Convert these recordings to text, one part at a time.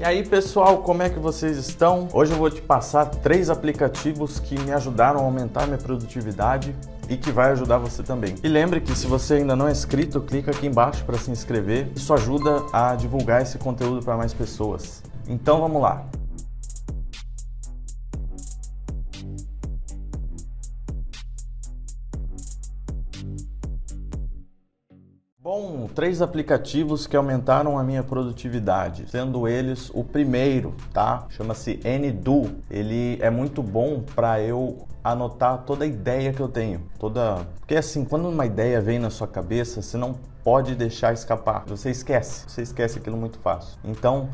E aí pessoal, como é que vocês estão? Hoje eu vou te passar três aplicativos que me ajudaram a aumentar minha produtividade e que vai ajudar você também. E lembre que se você ainda não é inscrito, clica aqui embaixo para se inscrever. Isso ajuda a divulgar esse conteúdo para mais pessoas. Então vamos lá. Bom, três aplicativos que aumentaram a minha produtividade, sendo eles o primeiro, tá? Chama-se NDo. Ele é muito bom para eu anotar toda a ideia que eu tenho, toda, porque assim, quando uma ideia vem na sua cabeça, você não pode deixar escapar. Você esquece, você esquece aquilo muito fácil. Então,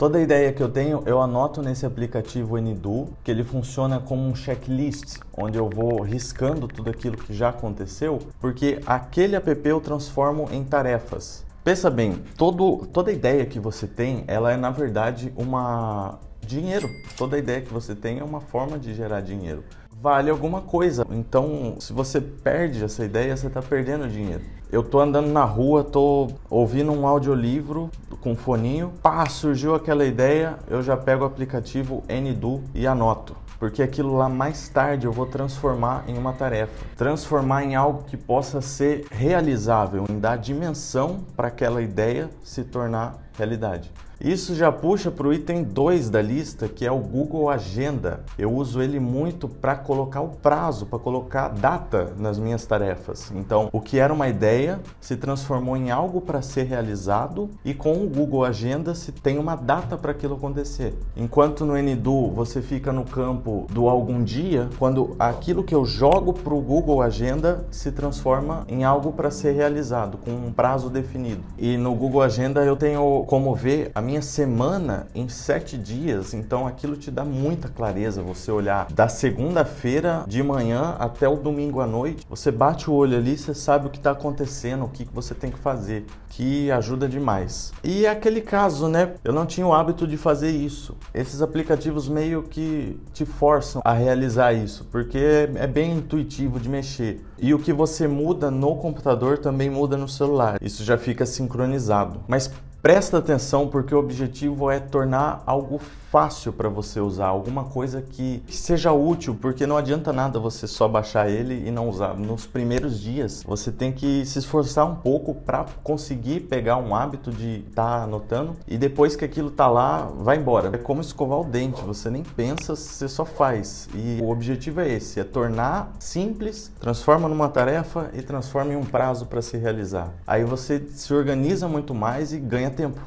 Toda ideia que eu tenho, eu anoto nesse aplicativo Ndu, que ele funciona como um checklist, onde eu vou riscando tudo aquilo que já aconteceu, porque aquele app eu transformo em tarefas. Pensa bem, todo, toda ideia que você tem, ela é na verdade uma dinheiro. Toda ideia que você tem é uma forma de gerar dinheiro vale alguma coisa. Então, se você perde essa ideia, você está perdendo dinheiro. Eu tô andando na rua, tô ouvindo um audiolivro com foninho, pá, surgiu aquela ideia, eu já pego o aplicativo NDo e anoto. Porque aquilo lá mais tarde eu vou transformar em uma tarefa, transformar em algo que possa ser realizável, em dar dimensão para aquela ideia se tornar realidade. Isso já puxa para o item 2 da lista, que é o Google Agenda. Eu uso ele muito para colocar o prazo, para colocar data nas minhas tarefas. Então, o que era uma ideia se transformou em algo para ser realizado e com o Google Agenda se tem uma data para aquilo acontecer. Enquanto no NDo você fica no campo do algum dia, quando aquilo que eu jogo para o Google Agenda se transforma em algo para ser realizado, com um prazo definido. E no Google Agenda eu tenho como ver a minha semana em sete dias, então aquilo te dá muita clareza. Você olhar da segunda-feira de manhã até o domingo à noite, você bate o olho ali, você sabe o que está acontecendo, o que você tem que fazer, que ajuda demais. E é aquele caso, né? Eu não tinha o hábito de fazer isso. Esses aplicativos meio que te forçam a realizar isso, porque é bem intuitivo de mexer. E o que você muda no computador também muda no celular. Isso já fica sincronizado. Mas Presta atenção porque o objetivo é tornar algo fácil para você usar, alguma coisa que seja útil, porque não adianta nada você só baixar ele e não usar. Nos primeiros dias, você tem que se esforçar um pouco para conseguir pegar um hábito de estar tá anotando e depois que aquilo tá lá, vai embora. É como escovar o dente, você nem pensa, você só faz. E o objetivo é esse, é tornar simples, transforma numa tarefa e transforma em um prazo para se realizar. Aí você se organiza muito mais e ganha tempo.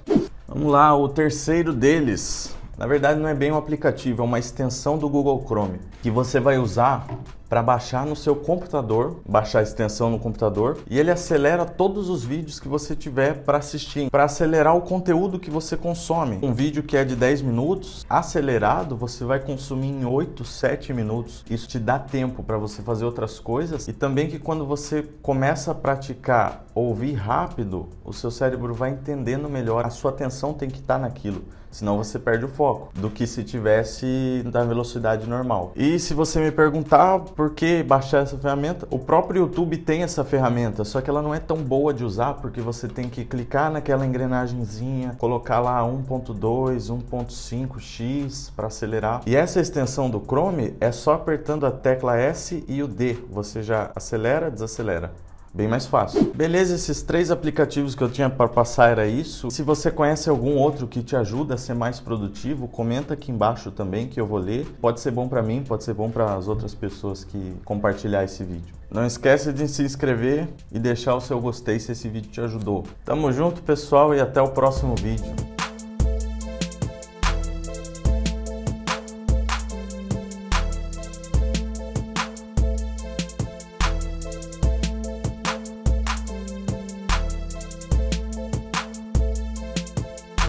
Vamos lá, o terceiro deles na verdade, não é bem um aplicativo, é uma extensão do Google Chrome que você vai usar para baixar no seu computador, baixar a extensão no computador e ele acelera todos os vídeos que você tiver para assistir, para acelerar o conteúdo que você consome. Um vídeo que é de 10 minutos, acelerado, você vai consumir em 8, 7 minutos. Isso te dá tempo para você fazer outras coisas e também que quando você começa a praticar ouvir rápido, o seu cérebro vai entendendo melhor, a sua atenção tem que estar tá naquilo senão você perde o foco, do que se tivesse na velocidade normal. E se você me perguntar por que baixar essa ferramenta, o próprio YouTube tem essa ferramenta, só que ela não é tão boa de usar porque você tem que clicar naquela engrenagemzinha, colocar lá 1.2, 1.5x para acelerar. E essa extensão do Chrome é só apertando a tecla S e o D, você já acelera, desacelera bem mais fácil. Beleza, esses três aplicativos que eu tinha para passar era isso. Se você conhece algum outro que te ajuda a ser mais produtivo, comenta aqui embaixo também que eu vou ler. Pode ser bom para mim, pode ser bom para as outras pessoas que compartilhar esse vídeo. Não esquece de se inscrever e deixar o seu gostei se esse vídeo te ajudou. Tamo junto, pessoal, e até o próximo vídeo.